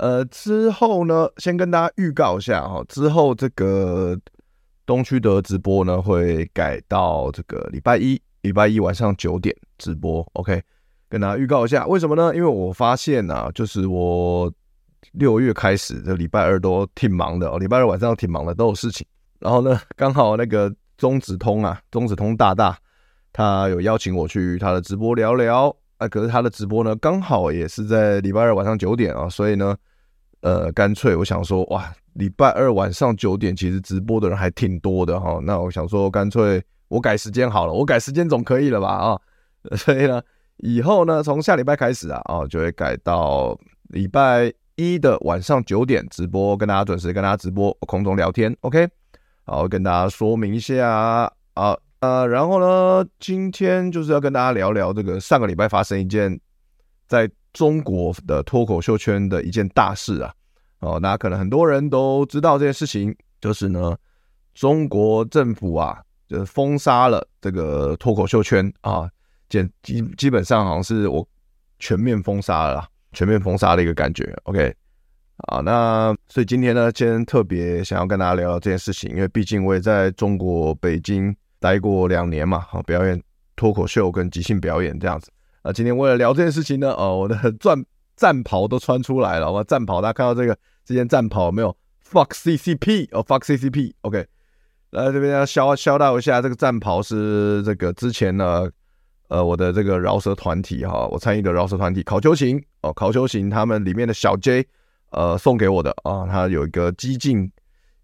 呃，之后呢，先跟大家预告一下哈，之后这个东区的直播呢会改到这个礼拜一，礼拜一晚上九点直播，OK，跟大家预告一下，为什么呢？因为我发现、啊，就是我六月开始这礼拜二都挺忙的哦，礼拜二晚上挺忙的，都有事情。然后呢，刚好那个中直通啊，中直通大大他有邀请我去他的直播聊聊，啊，可是他的直播呢刚好也是在礼拜二晚上九点啊，所以呢。呃，干脆我想说，哇，礼拜二晚上九点其实直播的人还挺多的哈。那我想说，干脆我改时间好了，我改时间总可以了吧啊？所以呢，以后呢，从下礼拜开始啊，啊，就会改到礼拜一的晚上九点直播，跟大家准时跟大家直播空中聊天，OK？好，跟大家说明一下啊，呃，然后呢，今天就是要跟大家聊聊这个上个礼拜发生一件在。中国的脱口秀圈的一件大事啊，哦，那可能很多人都知道这件事情，就是呢，中国政府啊，就是封杀了这个脱口秀圈啊，简基基本上好像是我全面封杀了啦，全面封杀的一个感觉。OK，啊，那所以今天呢，今天特别想要跟大家聊聊这件事情，因为毕竟我也在中国北京待过两年嘛，好，表演脱口秀跟即兴表演这样子。啊，今天为了聊这件事情呢，哦，我的战战袍都穿出来了。我战袍，大家看到这个这件战袍没有？Fuck CCP 哦，Fuck CCP，OK。来这边要消消到一下，这个战袍是这个之前呢，呃，我的这个饶舌团体哈，我参与的饶舌团体考秋琴哦，考秋琴他们里面的小 J 呃送给我的啊，他有一个激进，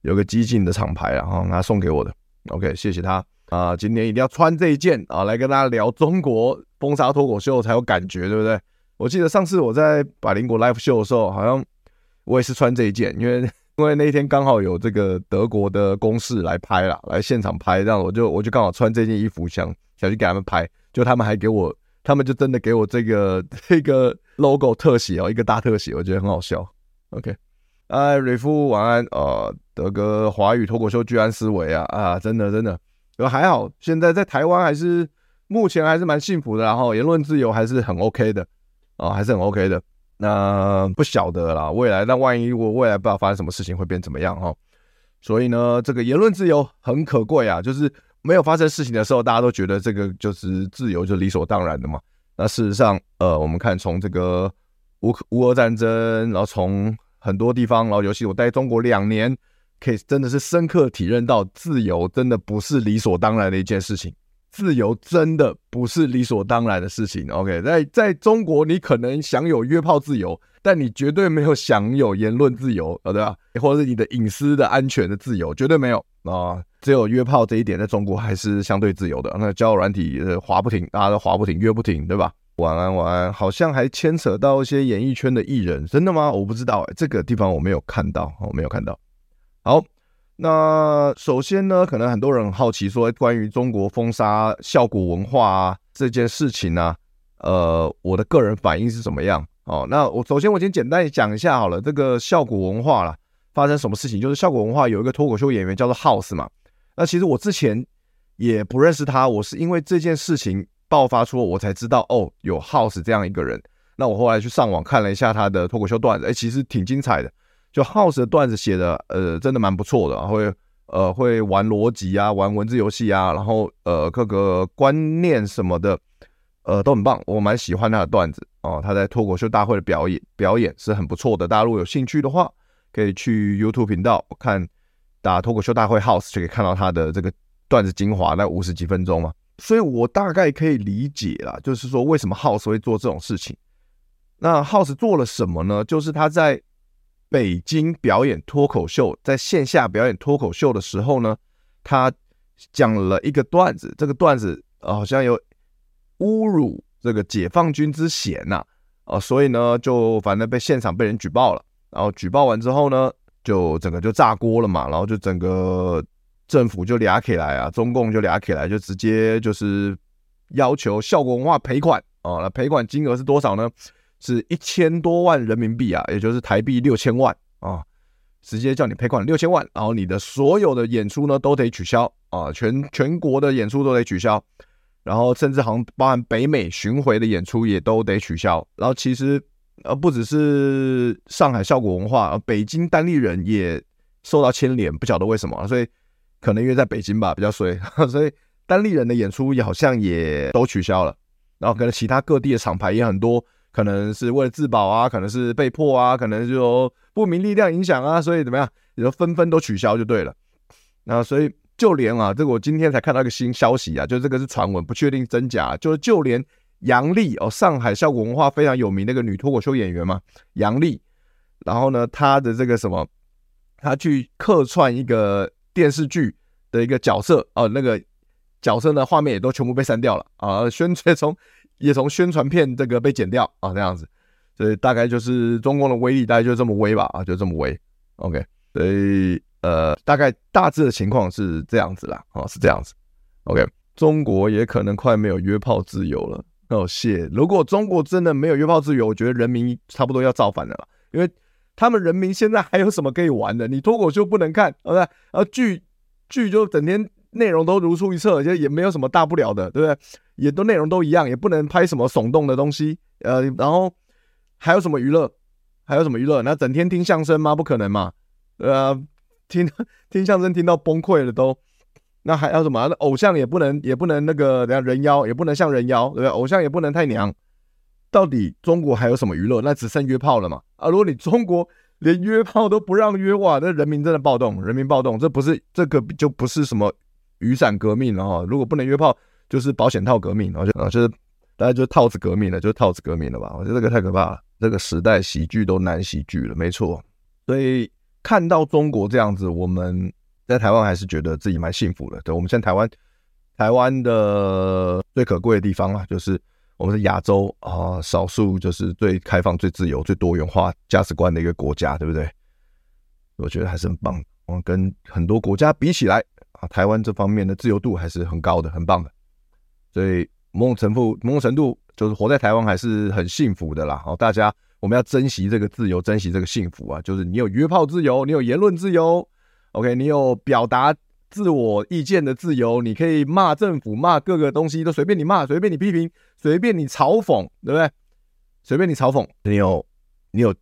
有个激进的厂牌啊，他送给我的，OK，谢谢他。啊，今年一定要穿这一件啊，来跟大家聊中国封杀脱口秀才有感觉，对不对？我记得上次我在百灵果 live show 的时候，好像我也是穿这一件，因为因为那一天刚好有这个德国的公事来拍了，来现场拍，这样我就我就刚好穿这件衣服想想去给他们拍，就他们还给我，他们就真的给我这个 这个 logo 特写哦，一个大特写，我觉得很好笑。OK，哎，瑞夫晚安，呃，德哥华语脱口秀居安思危啊啊，真的真的。呃，还好，现在在台湾还是目前还是蛮幸福的，然后言论自由还是很 OK 的啊，还是很 OK 的。那不晓得啦，未来，那万一我未来不知道发生什么事情会变怎么样哈？所以呢，这个言论自由很可贵啊，就是没有发生事情的时候，大家都觉得这个就是自由，就理所当然的嘛。那事实上，呃，我们看从这个乌乌俄战争，然后从很多地方，然后尤其我待中国两年。可以真的是深刻体认到，自由真的不是理所当然的一件事情。自由真的不是理所当然的事情。OK，在在中国，你可能享有约炮自由，但你绝对没有享有言论自由啊，对吧？或者是你的隐私的安全的自由，绝对没有啊。只有约炮这一点，在中国还是相对自由的。那交友软体滑不停，大家都滑不停，约不停，对吧？晚安，晚安。好像还牵扯到一些演艺圈的艺人，真的吗？我不知道，欸，这个地方我没有看到，我没有看到。好，那首先呢，可能很多人很好奇说，关于中国封杀笑果文化啊这件事情呢，呃，我的个人反应是怎么样？哦，那我首先我先简单讲一下好了，这个笑果文化啦，发生什么事情？就是笑果文化有一个脱口秀演员叫做 House 嘛，那其实我之前也不认识他，我是因为这件事情爆发出，我才知道哦，有 House 这样一个人。那我后来去上网看了一下他的脱口秀段子，哎，其实挺精彩的。就 House 的段子写的，呃，真的蛮不错的，会呃会玩逻辑啊，玩文字游戏啊，然后呃各个观念什么的，呃都很棒，我蛮喜欢他的段子哦。他在脱口秀大会的表演表演是很不错的，大家如果有兴趣的话，可以去 YouTube 频道看打脱口秀大会 House 就可以看到他的这个段子精华，那五十几分钟嘛。所以我大概可以理解啦，就是说为什么 House 会做这种事情。那 House 做了什么呢？就是他在北京表演脱口秀，在线下表演脱口秀的时候呢，他讲了一个段子，这个段子好像有侮辱这个解放军之嫌呐，啊，所以呢，就反正被现场被人举报了，然后举报完之后呢，就整个就炸锅了嘛，然后就整个政府就俩起来啊，中共就俩起来，就直接就是要求效果文化赔款啊，那赔款金额是多少呢？是一千多万人民币啊，也就是台币六千万啊，直接叫你赔款六千万，然后你的所有的演出呢都得取消啊，全全国的演出都得取消，然后甚至好像包含北美巡回的演出也都得取消。然后其实呃不只是上海效果文化，北京单立人也受到牵连，不晓得为什么，所以可能因为在北京吧比较衰，所以单立人的演出也好像也都取消了，然后可能其他各地的厂牌也很多。可能是为了自保啊，可能是被迫啊，可能就不明力量影响啊，所以怎么样，也就纷纷都取消就对了。那所以就连啊，这个我今天才看到一个新消息啊，就这个是传闻，不确定真假。就是就连杨丽哦，上海效果文化非常有名那个女脱口秀演员嘛，杨丽，然后呢，她的这个什么，她去客串一个电视剧的一个角色哦，那个角色呢，画面也都全部被删掉了啊，宣传从。也从宣传片这个被剪掉啊，这样子，所以大概就是中共的威力大概就这么威吧啊，就这么威。OK，所以呃，大概大致的情况是这样子啦，啊，是这样子。OK，中国也可能快没有约炮自由了。哦，谢。如果中国真的没有约炮自由，我觉得人民差不多要造反了啦，因为他们人民现在还有什么可以玩的？你脱口秀不能看，OK，然后剧剧就整天。内容都如出一辙，就也没有什么大不了的，对不对？也都内容都一样，也不能拍什么耸动的东西，呃，然后还有什么娱乐？还有什么娱乐？那整天听相声吗？不可能嘛，呃，听听相声听到崩溃了都。那还要什么？那偶像也不能也不能那个，等下人妖也不能像人妖，对不对？偶像也不能太娘。到底中国还有什么娱乐？那只剩约炮了嘛？啊，如果你中国连约炮都不让约，哇，那人民真的暴动，人民暴动，这不是这个就不是什么。雨伞革命了哈，如果不能约炮，就是保险套革命，然后就啊，就是大概就是套子革命了，就是套子革命了吧？我觉得这个太可怕了，这个时代喜剧都难喜剧了，没错。所以看到中国这样子，我们在台湾还是觉得自己蛮幸福的。对，我们现在台湾，台湾的最可贵的地方啊，就是我们是亚洲啊，少数就是最开放、最自由、最多元化价值观的一个国家，对不对？我觉得还是很棒。我们跟很多国家比起来。啊，台湾这方面的自由度还是很高的，很棒的，所以某种程度，某种程度就是活在台湾还是很幸福的啦。好，大家我们要珍惜这个自由，珍惜这个幸福啊！就是你有约炮自由，你有言论自由，OK，你有表达自我意见的自由，你可以骂政府，骂各个东西都随便你骂，随便你批评，随便你嘲讽，对不对？随便你嘲讽，你有你有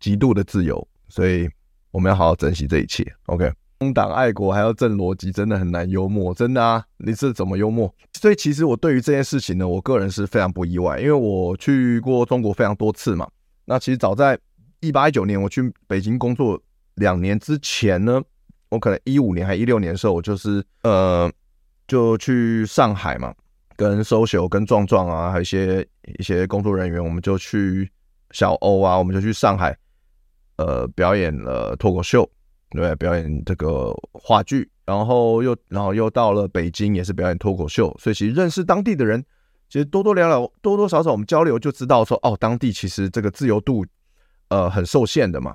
极度的自由，所以我们要好好珍惜这一切，OK。忠党爱国还要正逻辑，真的很难幽默，真的啊！你是怎么幽默？所以其实我对于这件事情呢，我个人是非常不意外，因为我去过中国非常多次嘛。那其实早在一八一九年我去北京工作两年之前呢，我可能一五年还一六年的时候，我就是呃就去上海嘛，跟收修跟壮壮啊，还有一些一些工作人员，我们就去小欧啊，我们就去上海呃表演了脱口秀。对，表演这个话剧，然后又然后又到了北京，也是表演脱口秀，所以其实认识当地的人，其实多多聊聊，多多少少我们交流就知道说，哦，当地其实这个自由度，呃，很受限的嘛。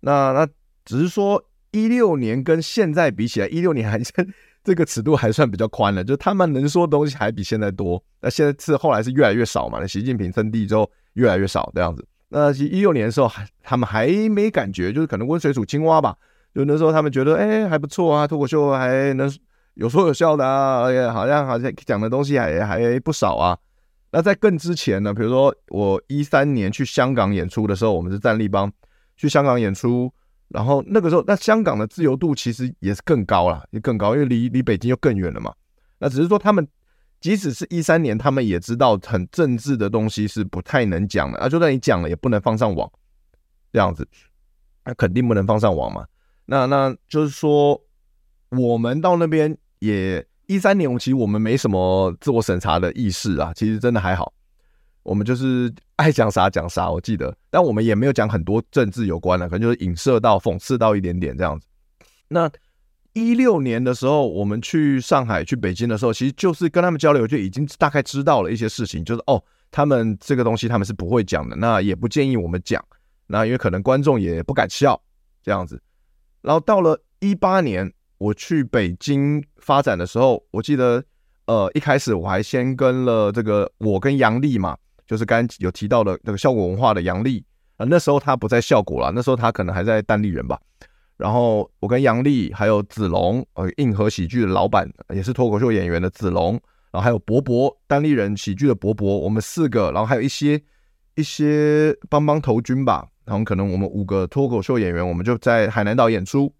那那只是说一六年跟现在比起来，一六年还 是这个尺度还算比较宽了，就他们能说的东西还比现在多。那现在是后来是越来越少嘛，那习近平称帝之后越来越少这样子。那其实一六年的时候还他们还没感觉，就是可能温水煮青蛙吧。就那时候他们觉得，哎、还不错啊，脱口秀还能有说有笑的啊，而 且好像好像讲的东西还还不少啊。那在更之前呢，比如说我一三年去香港演出的时候，我们是战立帮去香港演出，然后那个时候，那香港的自由度其实也是更高了，也更高，因为离离北京又更远了嘛。那只是说他们即使是一三年，他们也知道很政治的东西是不太能讲的啊，就算你讲了也不能放上网，这样子，那肯定不能放上网嘛。那那就是说，我们到那边也一三年，其实我们没什么自我审查的意识啊，其实真的还好。我们就是爱讲啥讲啥，我记得，但我们也没有讲很多政治有关的，可能就是影射到、讽刺到一点点这样子。那一六年的时候，我们去上海、去北京的时候，其实就是跟他们交流，就已经大概知道了一些事情，就是哦，他们这个东西他们是不会讲的，那也不建议我们讲，那因为可能观众也不敢笑这样子。然后到了一八年，我去北京发展的时候，我记得，呃，一开始我还先跟了这个我跟杨丽嘛，就是刚有提到的那个效果文化的杨丽啊，那时候他不在效果了，那时候他可能还在单立人吧。然后我跟杨丽还有子龙，呃，硬核喜剧的老板，也是脱口秀演员的子龙，然后还有博博，单立人喜剧的博博，我们四个，然后还有一些一些帮帮头军吧，然后可能我们五个脱口秀演员，我们就在海南岛演出，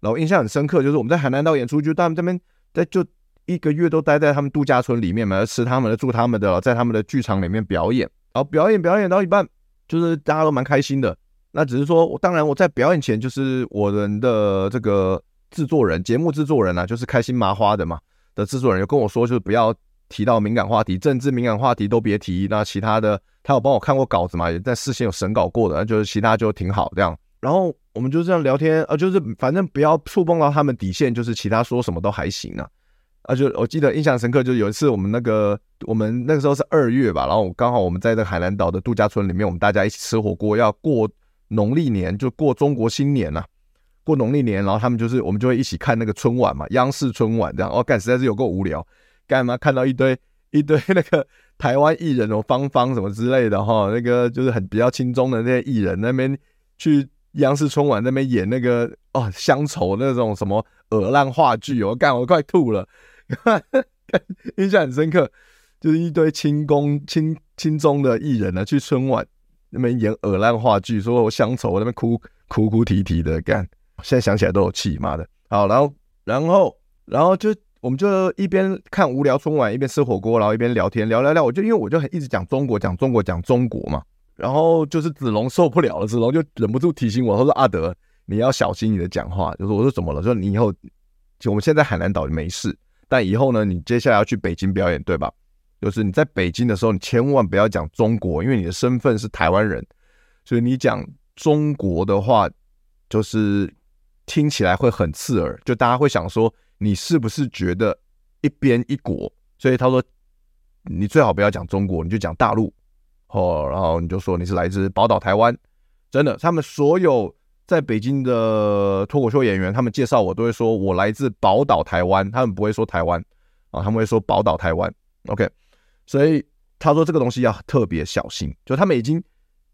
然后印象很深刻，就是我们在海南岛演出，就他们这边在就一个月都待在他们度假村里面嘛，吃他们的住他们的，在他们的剧场里面表演，然后表演表演到一半，就是大家都蛮开心的。那只是说，当然我在表演前，就是我们的这个制作人、节目制作人啊，就是开心麻花的嘛的制作人，有跟我说，就是不要提到敏感话题，政治敏感话题都别提。那其他的，他有帮我看过稿子嘛，也在事先有审稿过的，那就是其他就挺好这样。然后我们就这样聊天，啊，就是反正不要触碰到他们底线，就是其他说什么都还行啊。啊，就我记得印象深刻，就有一次我们那个我们那个时候是二月吧，然后刚好我们在这个海南岛的度假村里面，我们大家一起吃火锅，要过。农历年就过中国新年呐、啊，过农历年，然后他们就是我们就会一起看那个春晚嘛，央视春晚这样。哦，干实在是有够无聊，干嘛看到一堆一堆那个台湾艺人哦，芳芳什么之类的哈，那个就是很比较轻松的那些艺人那边去央视春晚那边演那个哦乡愁那种什么恶烂话剧哦，干我快吐了，印象很深刻，就是一堆轻功轻轻中的艺人呢去春晚。那边演恶烂话剧，说我乡愁，我那边哭哭哭啼啼的干，现在想起来都有气，妈的。好，然后然后然后就我们就一边看无聊春晚，一边吃火锅，然后一边聊天，聊聊聊。我就因为我就很一直讲中国，讲中国，讲中国嘛。然后就是子龙受不了了，子龙就忍不住提醒我，他说阿德你要小心你的讲话。就是我说怎么了？说你以后就我们现在海南岛没事，但以后呢，你接下来要去北京表演，对吧？就是你在北京的时候，你千万不要讲中国，因为你的身份是台湾人，所以你讲中国的话，就是听起来会很刺耳，就大家会想说你是不是觉得一边一国？所以他说你最好不要讲中国，你就讲大陆哦，然后你就说你是来自宝岛台湾。真的，他们所有在北京的脱口秀演员，他们介绍我都会说我来自宝岛台湾，他们不会说台湾啊，他们会说宝岛台湾。OK。所以他说这个东西要特别小心，就他们已经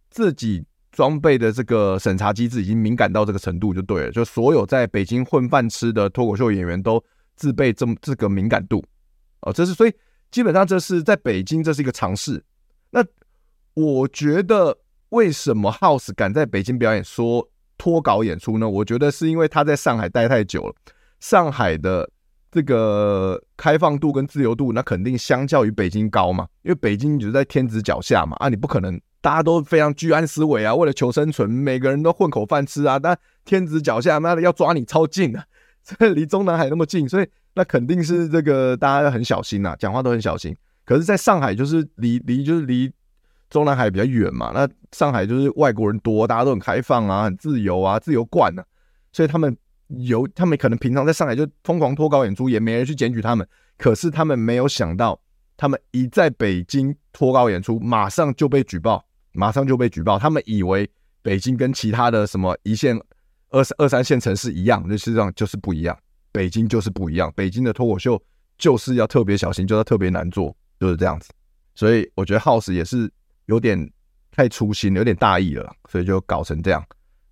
自己装备的这个审查机制已经敏感到这个程度就对了，就所有在北京混饭吃的脱口秀演员都自备这么这个敏感度哦，这是所以基本上这是在北京这是一个尝试。那我觉得为什么 House 敢在北京表演说脱稿演出呢？我觉得是因为他在上海待太久了，上海的。这个开放度跟自由度，那肯定相较于北京高嘛，因为北京就在天子脚下嘛，啊，你不可能大家都非常居安思危啊，为了求生存，每个人都混口饭吃啊，但天子脚下，妈的要抓你超近啊，这离中南海那么近，所以那肯定是这个大家要很小心呐，讲话都很小心。可是，在上海就是离离就是离中南海比较远嘛，那上海就是外国人多，大家都很开放啊，很自由啊，自由惯了，所以他们。有他们可能平常在上海就疯狂脱稿演出，也没人去检举他们。可是他们没有想到，他们一在北京脱稿演出，马上就被举报，马上就被举报。他们以为北京跟其他的什么一线、二三二三线城市一样，就实际上就是不一样。北京就是不一样，北京的脱口秀就是要特别小心，就要特别难做，就是这样子。所以我觉得 House 也是有点太粗心，有点大意了，所以就搞成这样。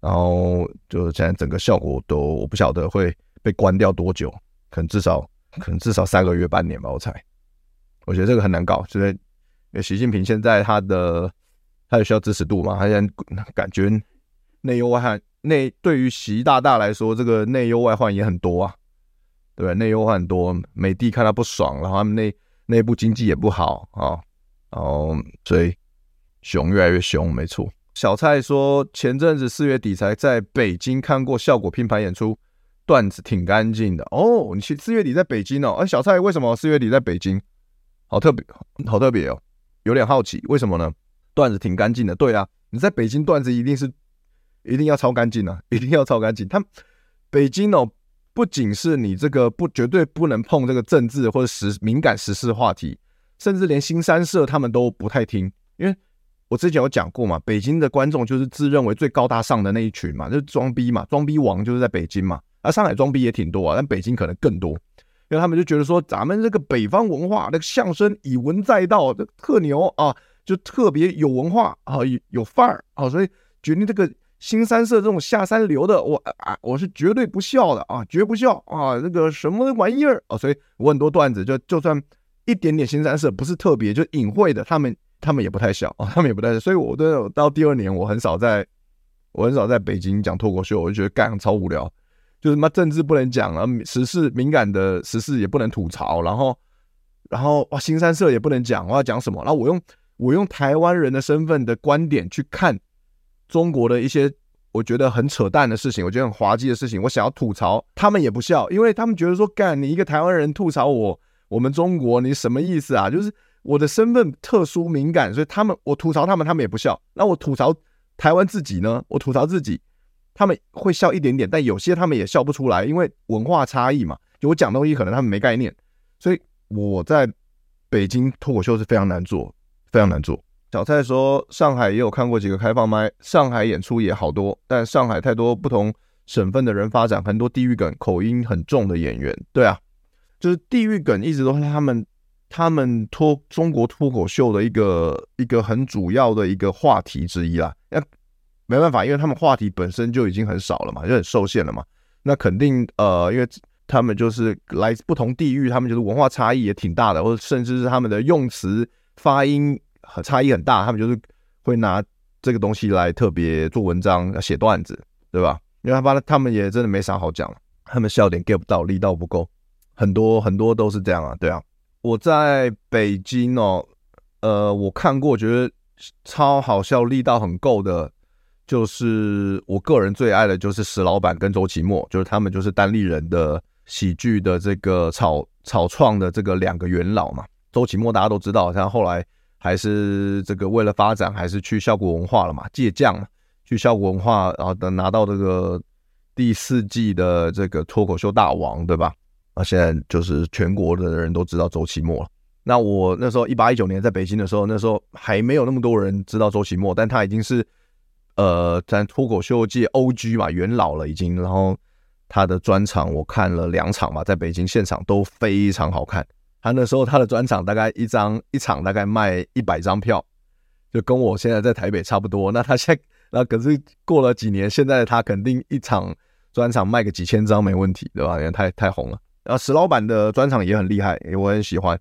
然后就现在整个效果都我不晓得会被关掉多久，可能至少可能至少三个月半年吧，我猜。我觉得这个很难搞，就是因为习近平现在他的他有需要支持度嘛，他现在感觉内忧外患，内对于习大大来说，这个内忧外患也很多啊，对吧？内忧患很多，美帝看他不爽，然后他们内内部经济也不好啊，然后所以熊越来越凶，没错。小蔡说，前阵子四月底才在北京看过效果拼盘演出，段子挺干净的哦。你去四月底在北京哦？哎，小蔡为什么四月底在北京？好特别，好特别哦。有点好奇，为什么呢？段子挺干净的，对啊，你在北京段子一定是一定要超干净啊，一定要超干净。他北京哦，不仅是你这个不绝对不能碰这个政治或者时敏感时事话题，甚至连新三社他们都不太听，因为我之前有讲过嘛，北京的观众就是自认为最高大上的那一群嘛，就是装逼嘛，装逼王就是在北京嘛，而上海装逼也挺多啊，但北京可能更多。因为他们就觉得说，咱们这个北方文化，那个相声以文载道，这特牛啊，就特别有文化啊，有有范儿啊，所以决定这个新三社这种下三流的，我啊，我是绝对不笑的啊，绝不笑啊，那个什么玩意儿啊，所以我很多段子就就算一点点新三社不是特别就隐晦的，他们他们也不太笑啊，他们也不太笑，所以我都到第二年，我很少在，我很少在北京讲脱口秀，我就觉得干超无聊。就是什么政治不能讲啊，时事敏感的时事也不能吐槽，然后，然后哇，新三社也不能讲，我要讲什么？然后我用我用台湾人的身份的观点去看中国的一些我觉得很扯淡的事情，我觉得很滑稽的事情，我想要吐槽，他们也不笑，因为他们觉得说，干你一个台湾人吐槽我，我们中国你什么意思啊？就是我的身份特殊敏感，所以他们我吐槽他们，他们也不笑。那我吐槽台湾自己呢？我吐槽自己。他们会笑一点点，但有些他们也笑不出来，因为文化差异嘛。就我讲东西可能他们没概念，所以我在北京脱口秀是非常难做，非常难做。小蔡说上海也有看过几个开放麦，上海演出也好多，但上海太多不同省份的人发展，很多地域梗、口音很重的演员。对啊，就是地域梗一直都是他们他们脱中国脱口秀的一个一个很主要的一个话题之一啦。那没办法，因为他们话题本身就已经很少了嘛，就很受限了嘛。那肯定呃，因为他们就是来自不同地域，他们就是文化差异也挺大的，或者甚至是他们的用词发音很差异很大，他们就是会拿这个东西来特别做文章、写段子，对吧？因为他发他们也真的没啥好讲，他们笑点 get 不到，力道不够，很多很多都是这样啊，对啊。我在北京哦，呃，我看过，觉得超好笑，力道很够的。就是我个人最爱的就是石老板跟周奇墨，就是他们就是单立人的喜剧的这个草草创的这个两个元老嘛。周奇墨大家都知道，像后来还是这个为了发展，还是去效果文化了嘛，借将去效果文化，然后等拿到这个第四季的这个脱口秀大王，对吧？啊，现在就是全国的人都知道周奇墨了。那我那时候一八一九年在北京的时候，那时候还没有那么多人知道周奇墨，但他已经是。呃，在脱口秀界 OG 嘛，元老了已经。然后他的专场我看了两场嘛，在北京现场都非常好看。他那时候他的专场大概一张一场大概卖一百张票，就跟我现在在台北差不多。那他现在那可是过了几年，现在他肯定一场专场卖个几千张没问题，对吧？因为太太红了。然后石老板的专场也很厉害，我很喜欢，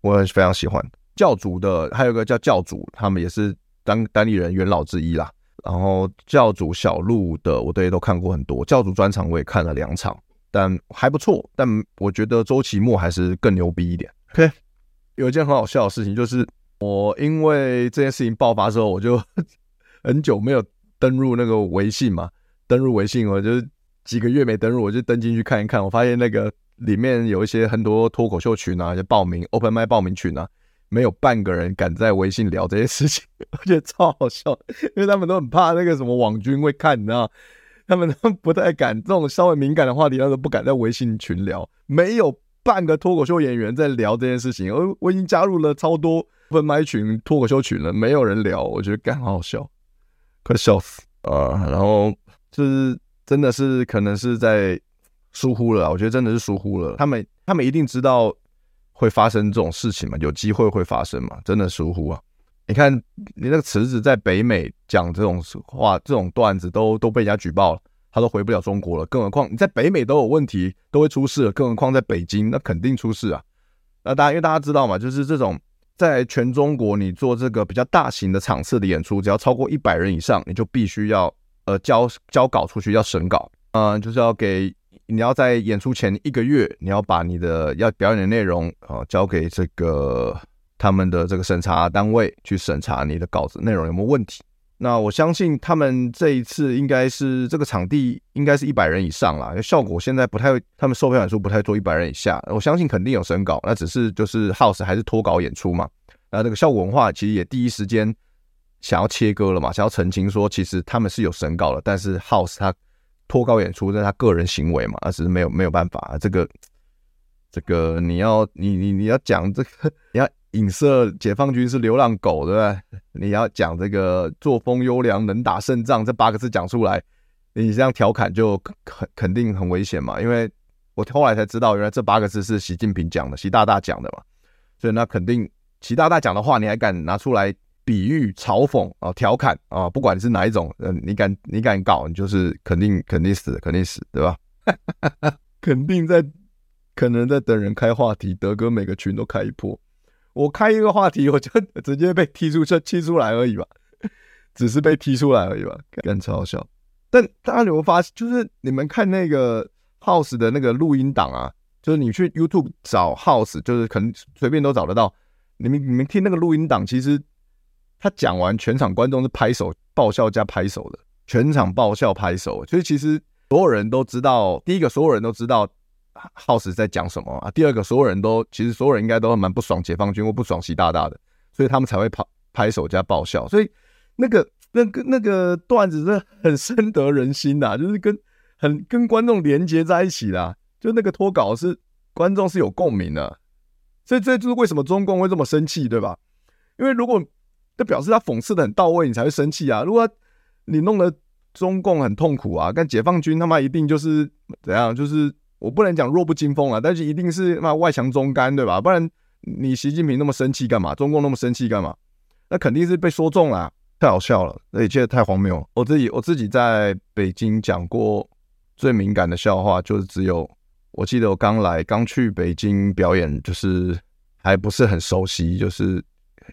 我很非常喜欢。教主的还有个叫教主，他们也是当单立人元老之一啦。然后教主小路的，我都也都看过很多。教主专场我也看了两场，但还不错。但我觉得周奇墨还是更牛逼一点。OK，有一件很好笑的事情，就是我因为这件事情爆发之后，我就 很久没有登入那个微信嘛。登入微信，我就几个月没登入，我就登进去看一看。我发现那个里面有一些很多脱口秀群啊，就报名 Open Mic 报名群啊。没有半个人敢在微信聊这些事情，我觉得超好笑，因为他们都很怕那个什么网军会看，你知道，他们都不太敢这种稍微敏感的话题，他都不敢在微信群聊。没有半个脱口秀演员在聊这件事情，我我已经加入了超多分麦群、脱口秀群了，没有人聊，我觉得干好好笑，快笑死啊！然后就是真的是可能是在疏忽了，我觉得真的是疏忽了，他们他们一定知道。会发生这种事情嘛？有机会会发生嘛？真的疏忽啊！你看，你那个池子在北美讲这种话、这种段子都都被人家举报了，他都回不了中国了。更何况你在北美都有问题，都会出事，更何况在北京，那肯定出事啊！那大家因为大家知道嘛，就是这种在全中国你做这个比较大型的场次的演出，只要超过一百人以上，你就必须要呃交交稿出去，要审稿，嗯、就是要给。你要在演出前一个月，你要把你的要表演的内容啊交给这个他们的这个审查单位去审查你的稿子内容有没有问题。那我相信他们这一次应该是这个场地应该是一百人以上啦，效果现在不太，他们售票演出不太做一百人以下。我相信肯定有审稿，那只是就是 house 还是脱稿演出嘛。那这个效果文化其实也第一时间想要切割了嘛，想要澄清说，其实他们是有审稿的，但是 House 他脱稿演出，这是他个人行为嘛，而是没有没有办法，这个这个你要你你你要讲这个，你要影射解放军是流浪狗，对不对？你要讲这个作风优良，能打胜仗这八个字讲出来，你这样调侃就肯肯定很危险嘛，因为。我后来才知道，原来这八个字是习近平讲的，习大大讲的嘛。所以那肯定习大大讲的话，你还敢拿出来比喻、嘲讽啊、调侃啊？不管你是哪一种，嗯，你敢你敢搞，你就是肯定肯定死，肯定死，对吧？肯定在可能在等人开话题，德哥每个群都开一波，我开一个话题，我就 直接被踢出去踢出来而已吧，只是被踢出来而已吧，干超好笑。但大家有没有发现，就是你们看那个。House 的那个录音档啊，就是你去 YouTube 找 House，就是可能随便都找得到。你们你们听那个录音档，其实他讲完，全场观众是拍手爆笑加拍手的，全场爆笑拍手。所以其实所有人都知道，第一个所有人都知道耗时在讲什么啊。第二个所有人都其实所有人应该都蛮不爽解放军或不爽习大大的，所以他们才会拍拍手加爆笑。所以那个那个那个段子是很深得人心的，就是跟。很跟观众连接在一起的，就那个脱稿是观众是有共鸣的，所以这就是为什么中共会这么生气，对吧？因为如果这表示他讽刺的很到位，你才会生气啊。如果你弄得中共很痛苦啊，但解放军他妈一定就是怎样，就是我不能讲弱不禁风啊，但是一定是那外强中干，对吧？不然你习近平那么生气干嘛？中共那么生气干嘛？那肯定是被说中了，太好笑了，而且太荒谬。我自己我自己在北京讲过。最敏感的笑话就是只有，我记得我刚来刚去北京表演，就是还不是很熟悉，就是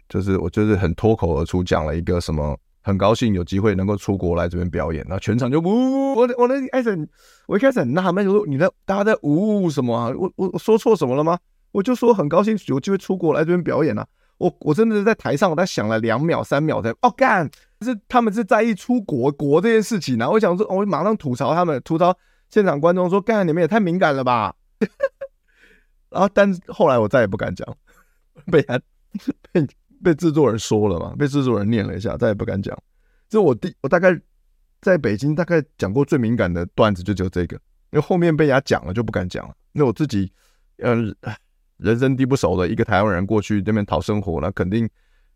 就是我就是很脱口而出讲了一个什么，很高兴有机会能够出国来这边表演，然后全场就呜，我我那开始我一开始很纳闷，就说你在大家在呜什么啊？我我我说错什么了吗？我就说很高兴有机会出国来这边表演啊！我我真的是在台上，我在想了两秒三秒才哦干。是他们是在意出国国这件事情呢、啊？我想说，我马上吐槽他们，吐槽现场观众说：“干，你们也太敏感了吧！” 然后，但是后来我再也不敢讲，被他被被制作人说了嘛，被制作人念了一下，再也不敢讲。这我第我大概在北京大概讲过最敏感的段子就只有这个，因为后面被人家讲了就不敢讲了。那我自己，嗯，人生地不熟的一个台湾人过去那边讨生活，那肯定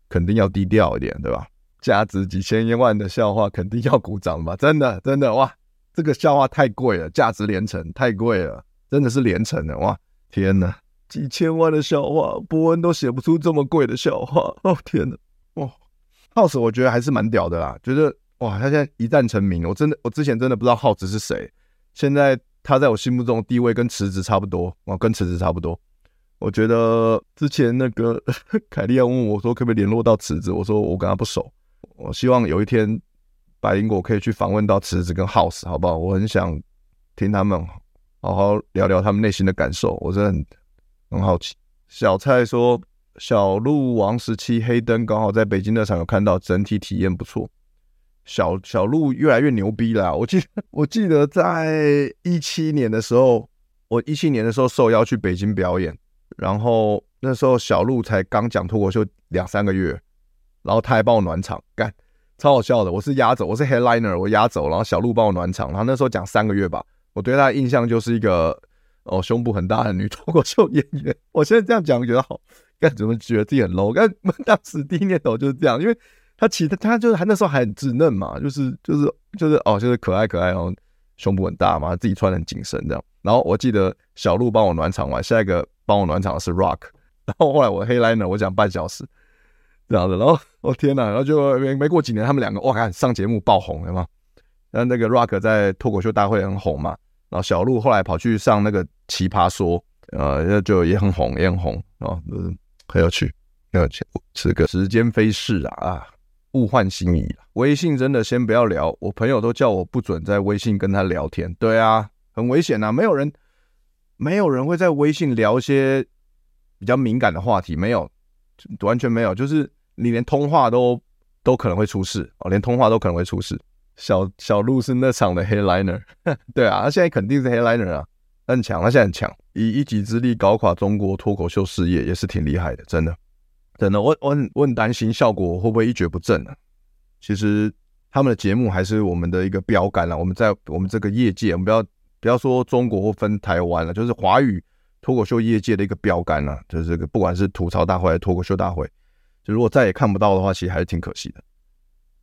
肯定要低调一点，对吧？价值几千一万的笑话肯定要鼓掌吧？真的，真的哇！这个笑话太贵了，价值连城，太贵了，真的是连城的哇！天哪，几千万的笑话，伯恩都写不出这么贵的笑话 哦！天哪，哇！House 我觉得还是蛮屌的啦，觉得哇，他现在一战成名，我真的，我之前真的不知道 House 是谁，现在他在我心目中地位跟池子差不多哇，跟池子差不多。我觉得之前那个凯莉要问我说可不可以联络到池子，我说我跟他不熟。我希望有一天，百灵果可以去访问到池子跟 House，好不好？我很想听他们好好聊聊他们内心的感受，我真的很很好奇。小蔡说，小鹿王十七黑灯刚好在北京那场有看到，整体体验不错。小小鹿越来越牛逼了。我记 我记得在一七年的时候，我一七年的时候受邀去北京表演，然后那时候小鹿才刚讲脱口秀两三个月。然后他还帮我暖场，干，超好笑的。我是压轴，我是 headliner，我压轴，然后小鹿帮我暖场。然后那时候讲三个月吧，我对他的印象就是一个哦胸部很大的女脱口秀演员。我现在这样讲我觉得好，该怎么觉得自己很 low？干 当时第一念头就是这样，因为他其实他就是他那时候还很稚嫩嘛，就是就是就是哦就是可爱可爱，然后胸部很大嘛，自己穿得很紧身这样。然后我记得小鹿帮我暖场完，下一个帮我暖场的是 Rock，然后后来我黑 Liner，我讲半小时。这样子，然后我、天呐，然后就没没过几年，他们两个哇，看上节目爆红了嘛。然后那个 Rock 在脱口秀大会很红嘛，然后小鹿后来跑去上那个奇葩说，呃，就也很红，也很红啊，嗯，很有趣，很有趣。这个时间飞逝啊啊，物换星移。微信真的先不要聊，我朋友都叫我不准在微信跟他聊天。对啊，很危险呐，没有人，没有人会在微信聊一些比较敏感的话题，没有。完全没有，就是你连通话都都可能会出事哦，连通话都可能会出事。小小鹿是那场的 headliner，对啊，他现在肯定是 headliner 啊，很强，他现在很强，以一己之力搞垮中国脱口秀事业也是挺厉害的，真的。真的，我我很我很担心效果会不会一蹶不振呢、啊？其实他们的节目还是我们的一个标杆了。我们在我们这个业界，我们不要不要说中国或分台湾了，就是华语脱口秀业界的一个标杆了。就是这个不管是吐槽大会还是脱口秀大会，就如果再也看不到的话，其实还是挺可惜的。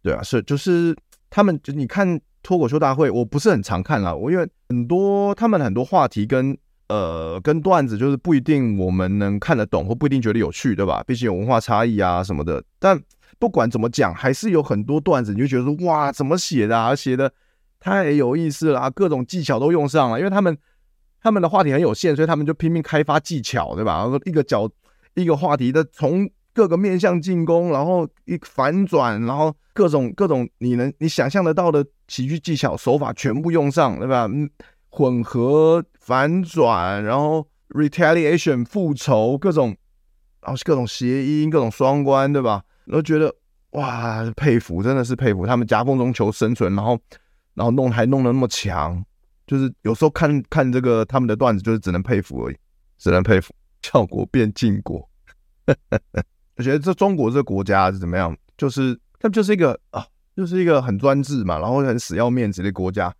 对啊，是就是他们就你看脱口秀大会，我不是很常看了，我因为很多他们很多话题跟。呃，跟段子就是不一定我们能看得懂，或不一定觉得有趣，对吧？毕竟有文化差异啊什么的。但不管怎么讲，还是有很多段子，你就觉得说哇，怎么写的啊？写的太有意思了啊，各种技巧都用上了。因为他们他们的话题很有限，所以他们就拼命开发技巧，对吧？然后一个角一个话题的从各个面向进攻，然后一反转，然后各种各种你能你想象得到的喜剧技巧手法全部用上，对吧？混合反转，然后 retaliation 复仇，各种，然后各种谐音，各种双关，对吧？然后觉得哇，佩服，真的是佩服他们夹缝中求生存，然后，然后弄还弄得那么强，就是有时候看看这个他们的段子，就是只能佩服而已，只能佩服。效果变晋国，我觉得这中国这个国家是怎么样？就是他们就是一个啊，就是一个很专制嘛，然后很死要面子的国家。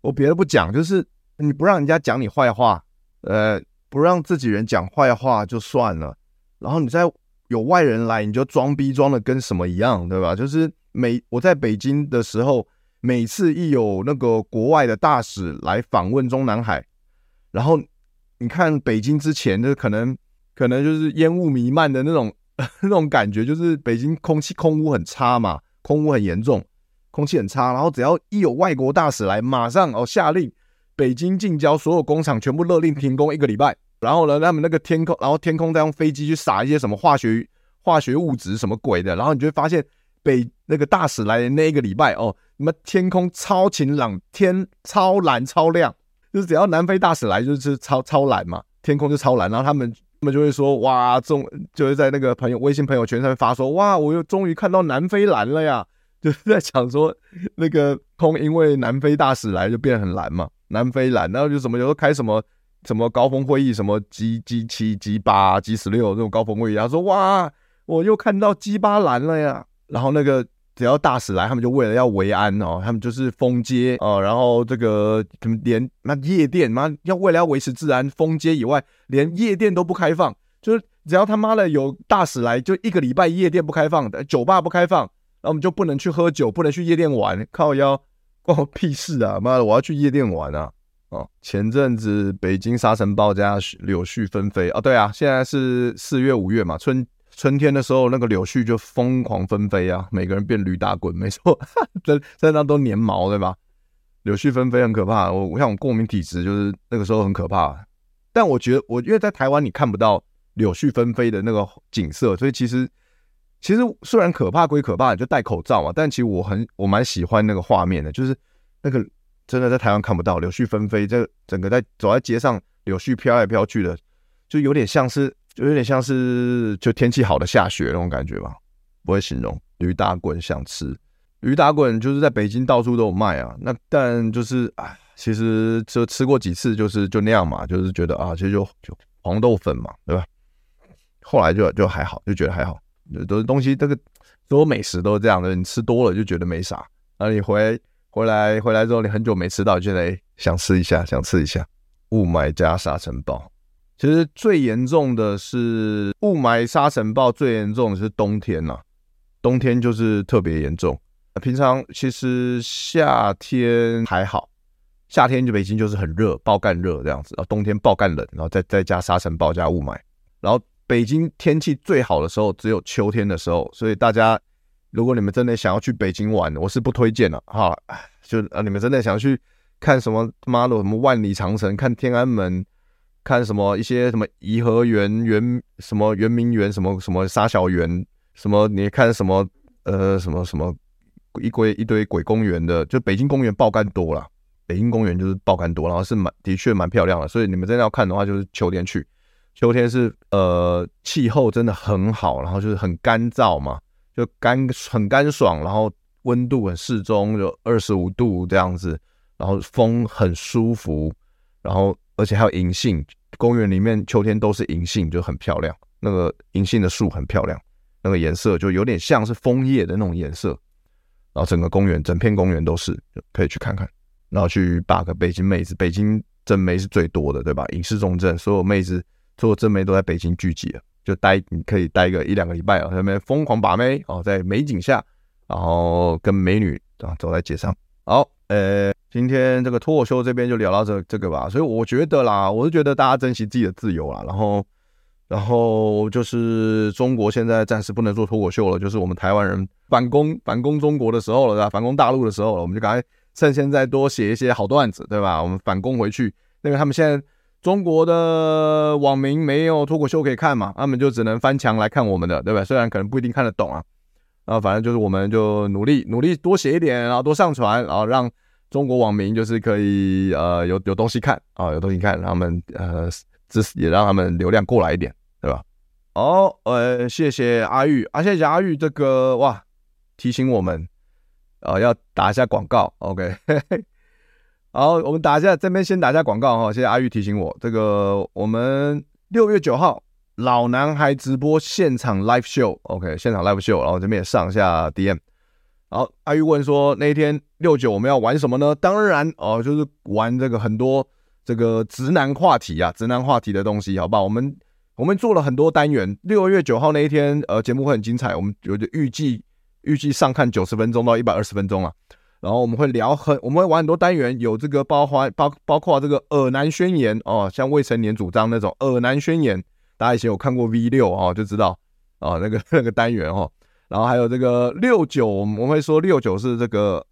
我别的不讲，就是你不让人家讲你坏话，呃，不让自己人讲坏话就算了，然后你再有外人来，你就装逼装的跟什么一样，对吧？就是每我在北京的时候，每次一有那个国外的大使来访问中南海，然后你看北京之前就可能可能就是烟雾弥漫的那种 那种感觉，就是北京空气空污很差嘛，空污很严重。空气很差，然后只要一有外国大使来，马上哦下令，北京近郊所有工厂全部勒令停工一个礼拜。然后呢，他们那个天空，然后天空再用飞机去撒一些什么化学化学物质什么鬼的，然后你就会发现北那个大使来的那一个礼拜哦，什么天空超晴朗，天超蓝超亮，就是只要南非大使来就是超超蓝嘛，天空就超蓝。然后他们他们就会说哇，中就会在那个朋友微信朋友圈上面发说哇，我又终于看到南非蓝了呀。就是在讲说，那个空因为南非大使来就变得很蓝嘛，南非蓝，然后就什么有时候开什么什么高峰会议，什么 G G 七、G 八、G 十六这种高峰会议，他说哇，我又看到 G 八蓝了呀。然后那个只要大使来，他们就为了要维安哦，他们就是封街哦，然后这个连那夜店嘛，要为了要维持治安，封街以外，连夜店都不开放，就是只要他妈的有大使来，就一个礼拜夜店不开放的，酒吧不开放。那我们就不能去喝酒，不能去夜店玩，靠腰关我屁事啊！妈的，我要去夜店玩啊！哦，前阵子北京沙尘暴加柳絮纷飞啊，对啊，现在是四月五月嘛，春春天的时候那个柳絮就疯狂纷飞啊，每个人变驴打滚，没错，在在那都粘毛对吧？柳絮纷飞很可怕，我我像我过敏体质，就是那个时候很可怕。但我觉得我因为在台湾你看不到柳絮纷飞的那个景色，所以其实。其实虽然可怕归可怕，就戴口罩嘛，但其实我很我蛮喜欢那个画面的，就是那个真的在台湾看不到柳絮纷飞，这整个在走在街上，柳絮飘来飘去的，就有点像是，就有点像是就天气好的下雪那种感觉吧，不会形容。驴打滚想吃，驴打滚就是在北京到处都有卖啊，那但就是啊，其实就吃过几次，就是就那样嘛，就是觉得啊，其实就就黄豆粉嘛，对吧？后来就就还好，就觉得还好。都是东西，这个所有美食都是这样的。你吃多了就觉得没啥，然后你回回来回来之后，你很久没吃到，就觉得想吃一下，想吃一下。雾霾加沙尘暴，其实最严重的是雾霾沙尘暴，最严重的是冬天呐、啊，冬天就是特别严重。平常其实夏天还好，夏天就北京就是很热，爆干热这样子，然后冬天爆干冷，然后再再加沙尘暴加雾霾，然后。北京天气最好的时候只有秋天的时候，所以大家如果你们真的想要去北京玩，我是不推荐了哈。就啊，你们真的想要去看什么妈的什么万里长城，看天安门，看什么一些什么颐和园圆什么圆明园什么什么沙小园什么，你看什么呃什么什么一堆一堆鬼公园的，就北京公园爆干多了。北京公园就是爆干多，然后是蛮的确蛮漂亮的，所以你们真的要看的话，就是秋天去。秋天是呃气候真的很好，然后就是很干燥嘛，就干很干爽，然后温度很适中，就二十五度这样子，然后风很舒服，然后而且还有银杏，公园里面秋天都是银杏，就很漂亮，那个银杏的树很漂亮，那个颜色就有点像是枫叶的那种颜色，然后整个公园整片公园都是，可以去看看，然后去把个北京妹子，北京真妹是最多的，对吧？影视重镇，所有妹子，所有真妹都在北京聚集了，就待你可以待个一两个礼拜啊，在那边疯狂把妹哦，在美景下，然后跟美女啊走在街上。好，呃，今天这个脱口秀这边就聊到这这个吧，所以我觉得啦，我是觉得大家珍惜自己的自由啦，然后。然后就是中国现在暂时不能做脱口秀了，就是我们台湾人反攻反攻中国的时候了，对吧？反攻大陆的时候了，我们就赶快趁现在多写一些好段子，对吧？我们反攻回去，因为他们现在中国的网民没有脱口秀可以看嘛，他们就只能翻墙来看我们的，对吧？虽然可能不一定看得懂啊，然后反正就是我们就努力努力多写一点，然后多上传，然后让中国网民就是可以呃有有东西看啊，有东西看，让他们呃支持也让他们流量过来一点。对吧？哦，呃，谢谢阿玉啊，谢谢阿玉这个哇，提醒我们，呃，要打一下广告，OK，好，我们打一下这边先打一下广告哈，谢谢阿玉提醒我，这个我们六月九号老男孩直播现场 live show，OK，现场 live show，然后这边也上一下 DM，好，阿玉问说那一天六九我们要玩什么呢？当然哦，就是玩这个很多这个直男话题啊，直男话题的东西，好不好？我们。我们做了很多单元，六月九号那一天，呃，节目会很精彩。我们有预计预计上看九十分钟到一百二十分钟啊。然后我们会聊很，我们会玩很多单元，有这个包括包包括这个恶男宣言哦，像未成年主张那种恶男宣言，大家以前有看过 V 六哦，就知道啊、哦，那个那个单元哦。然后还有这个六九，我们会说六九是这个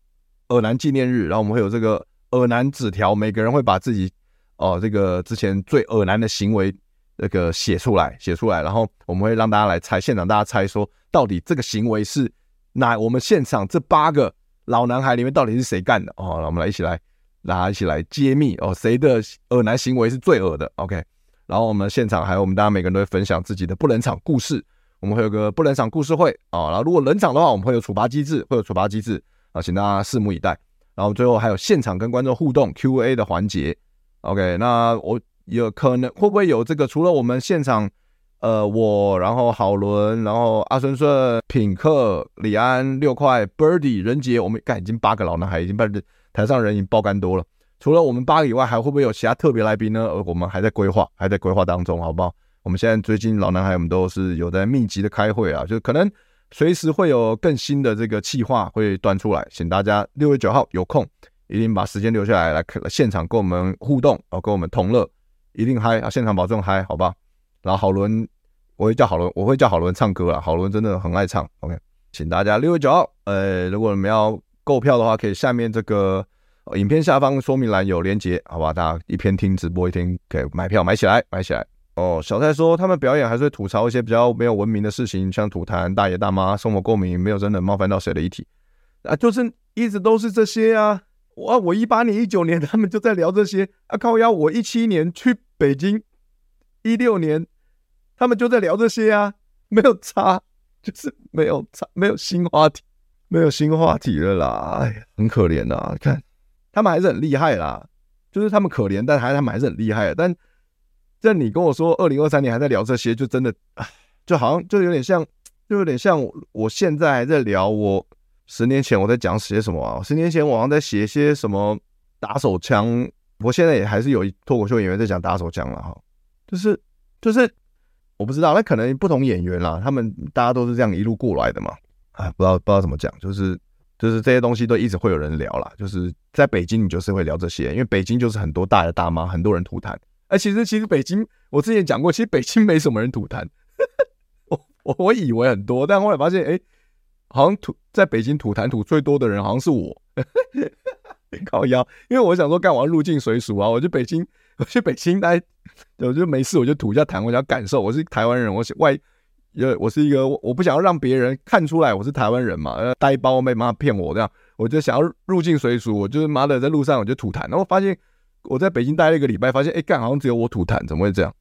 恶男纪念日，然后我们会有这个恶男纸条，每个人会把自己哦这个之前最恶男的行为。那个写出来，写出来，然后我们会让大家来猜，现场大家猜说，到底这个行为是哪？我们现场这八个老男孩里面到底是谁干的？哦，那我们来一起来，大家一起来揭秘哦，谁的恶男行为是最恶的？OK，然后我们现场还有我们大家每个人都会分享自己的不冷场故事，我们会有个不冷场故事会啊，然后如果冷场的话，我们会有处罚机制，会有处罚机制啊，请大家拭目以待。然后最后还有现场跟观众互动 Q&A 的环节，OK，那我。有可能会不会有这个？除了我们现场，呃，我，然后郝伦，然后阿顺顺、品客、李安、六块、Birdy、任杰，我们干已经八个老男孩，已经把台上人已经爆肝多了。除了我们八个以外，还会不会有其他特别来宾呢？呃，我们还在规划，还在规划当中，好不好？我们现在最近老男孩，我们都是有在密集的开会啊，就可能随时会有更新的这个计划会端出来，请大家六月九号有空一定把时间留下来，来现场跟我们互动，然后跟我们同乐。一定嗨啊！现场保证嗨，好吧？然后好伦，我会叫好伦，我会叫好伦唱歌啊，好伦真的很爱唱。OK，请大家六月九号，呃，如果你们要购票的话，可以下面这个影片下方说明栏有连结，好吧？大家一边听直播一天可以买票买起来，买起来。哦，小蔡说他们表演还是会吐槽一些比较没有文明的事情，像吐痰、大爷大妈、生活过敏，没有真的冒犯到谁的议题啊，就是一直都是这些啊。我我一八年、一九年他们就在聊这些啊，靠腰，我一七年去。北京一六年，他们就在聊这些啊，没有差，就是没有差，没有新话题，没有新话题了啦。哎呀，很可怜呐啊，看他们还是很厉害啦，就是他们可怜，但还他们还是很厉害。但这你跟我说，二零二三年还在聊这些，就真的，就好像就有点像，就有点像我我现在还在聊我十年前我在讲些什么啊？十年前我好像在写些什么打手枪。我现在也还是有脱口秀演员在讲打手枪了哈，就是就是我不知道，那可能不同演员啦，他们大家都是这样一路过来的嘛，啊，不知道不知道怎么讲，就是就是这些东西都一直会有人聊啦，就是在北京你就是会聊这些，因为北京就是很多大爷大妈，很多人吐痰，哎，其实其实北京我之前讲过，其实北京没什么人吐痰，我我以为很多，但后来发现，哎，好像吐在北京吐痰吐最多的人好像是我。靠腰，因为我想说干嘛入境随俗啊？我去北京，我去北京待，我就没事，我就吐一下痰，我想感受。我是台湾人，我是因为，我是一个，我不想要让别人看出来我是台湾人嘛，呃，呆包没办法骗我这样，我就想要入境随俗，我就是妈的在路上我就吐痰，然后发现我在北京待了一个礼拜，发现哎干好像只有我吐痰，怎么会这样？